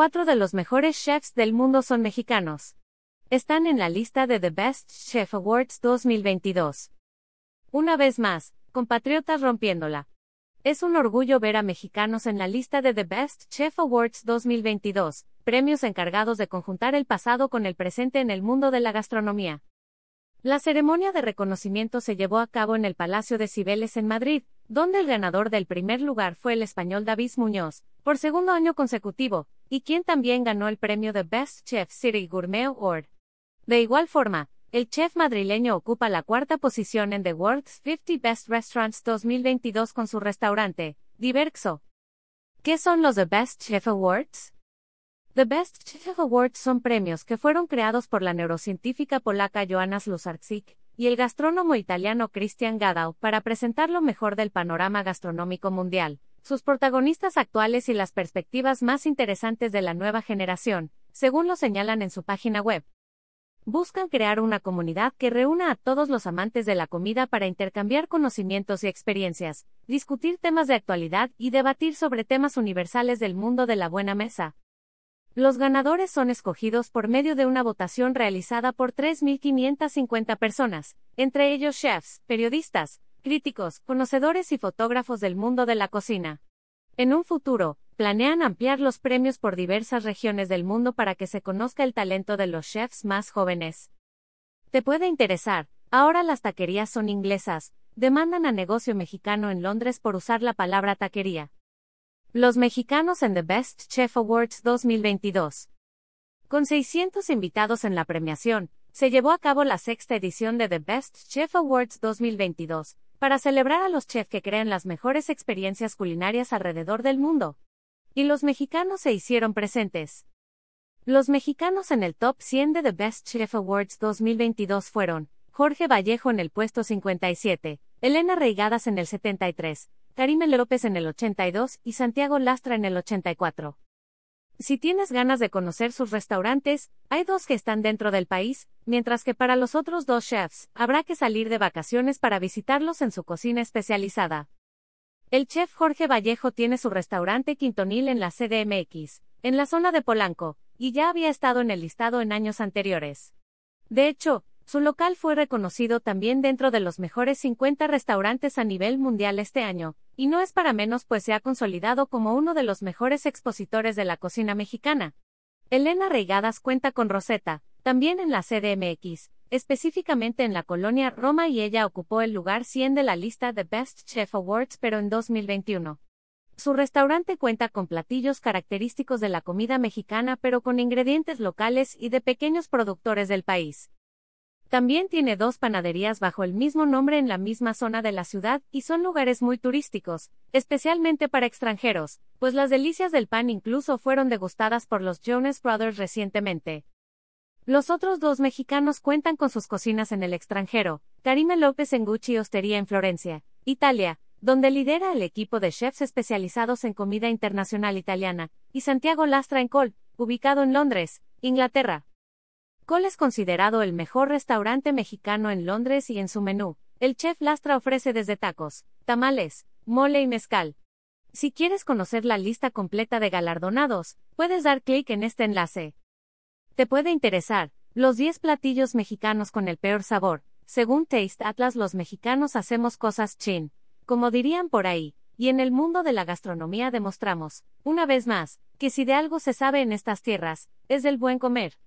Cuatro de los mejores chefs del mundo son mexicanos. Están en la lista de The Best Chef Awards 2022. Una vez más, compatriotas rompiéndola. Es un orgullo ver a mexicanos en la lista de The Best Chef Awards 2022, premios encargados de conjuntar el pasado con el presente en el mundo de la gastronomía. La ceremonia de reconocimiento se llevó a cabo en el Palacio de Cibeles en Madrid, donde el ganador del primer lugar fue el español David Muñoz, por segundo año consecutivo, y quien también ganó el premio de Best Chef City Gourmet Award. De igual forma, el chef madrileño ocupa la cuarta posición en The World's 50 Best Restaurants 2022 con su restaurante, Diverxo. ¿Qué son los The Best Chef Awards? The Best Chef Awards son premios que fueron creados por la neurocientífica polaca Joanna Slusarczyk y el gastrónomo italiano Christian Gadau para presentar lo mejor del panorama gastronómico mundial, sus protagonistas actuales y las perspectivas más interesantes de la nueva generación, según lo señalan en su página web. Buscan crear una comunidad que reúna a todos los amantes de la comida para intercambiar conocimientos y experiencias, discutir temas de actualidad y debatir sobre temas universales del mundo de la buena mesa. Los ganadores son escogidos por medio de una votación realizada por 3.550 personas, entre ellos chefs, periodistas, críticos, conocedores y fotógrafos del mundo de la cocina. En un futuro, planean ampliar los premios por diversas regiones del mundo para que se conozca el talento de los chefs más jóvenes. Te puede interesar, ahora las taquerías son inglesas, demandan a negocio mexicano en Londres por usar la palabra taquería. Los mexicanos en The Best Chef Awards 2022. Con 600 invitados en la premiación, se llevó a cabo la sexta edición de The Best Chef Awards 2022, para celebrar a los chefs que crean las mejores experiencias culinarias alrededor del mundo. Y los mexicanos se hicieron presentes. Los mexicanos en el top 100 de The Best Chef Awards 2022 fueron Jorge Vallejo en el puesto 57, Elena Reigadas en el 73, Karime López en el 82 y Santiago Lastra en el 84. Si tienes ganas de conocer sus restaurantes, hay dos que están dentro del país, mientras que para los otros dos chefs, habrá que salir de vacaciones para visitarlos en su cocina especializada. El chef Jorge Vallejo tiene su restaurante Quintonil en la CDMX, en la zona de Polanco, y ya había estado en el listado en años anteriores. De hecho, su local fue reconocido también dentro de los mejores 50 restaurantes a nivel mundial este año, y no es para menos pues se ha consolidado como uno de los mejores expositores de la cocina mexicana. Elena Reigadas cuenta con Rosetta, también en la CDMX, específicamente en la colonia Roma y ella ocupó el lugar 100 de la lista de Best Chef Awards pero en 2021. Su restaurante cuenta con platillos característicos de la comida mexicana pero con ingredientes locales y de pequeños productores del país. También tiene dos panaderías bajo el mismo nombre en la misma zona de la ciudad y son lugares muy turísticos, especialmente para extranjeros, pues las delicias del pan incluso fueron degustadas por los Jonas Brothers recientemente. Los otros dos mexicanos cuentan con sus cocinas en el extranjero, Karime López en Gucci Hostería en Florencia, Italia, donde lidera el equipo de chefs especializados en comida internacional italiana, y Santiago Lastra en Col, ubicado en Londres, Inglaterra. Cole es considerado el mejor restaurante mexicano en Londres y en su menú, el chef Lastra ofrece desde tacos, tamales, mole y mezcal. Si quieres conocer la lista completa de galardonados, puedes dar clic en este enlace. Te puede interesar, los 10 platillos mexicanos con el peor sabor. Según Taste Atlas, los mexicanos hacemos cosas chin, como dirían por ahí, y en el mundo de la gastronomía demostramos, una vez más, que si de algo se sabe en estas tierras, es del buen comer.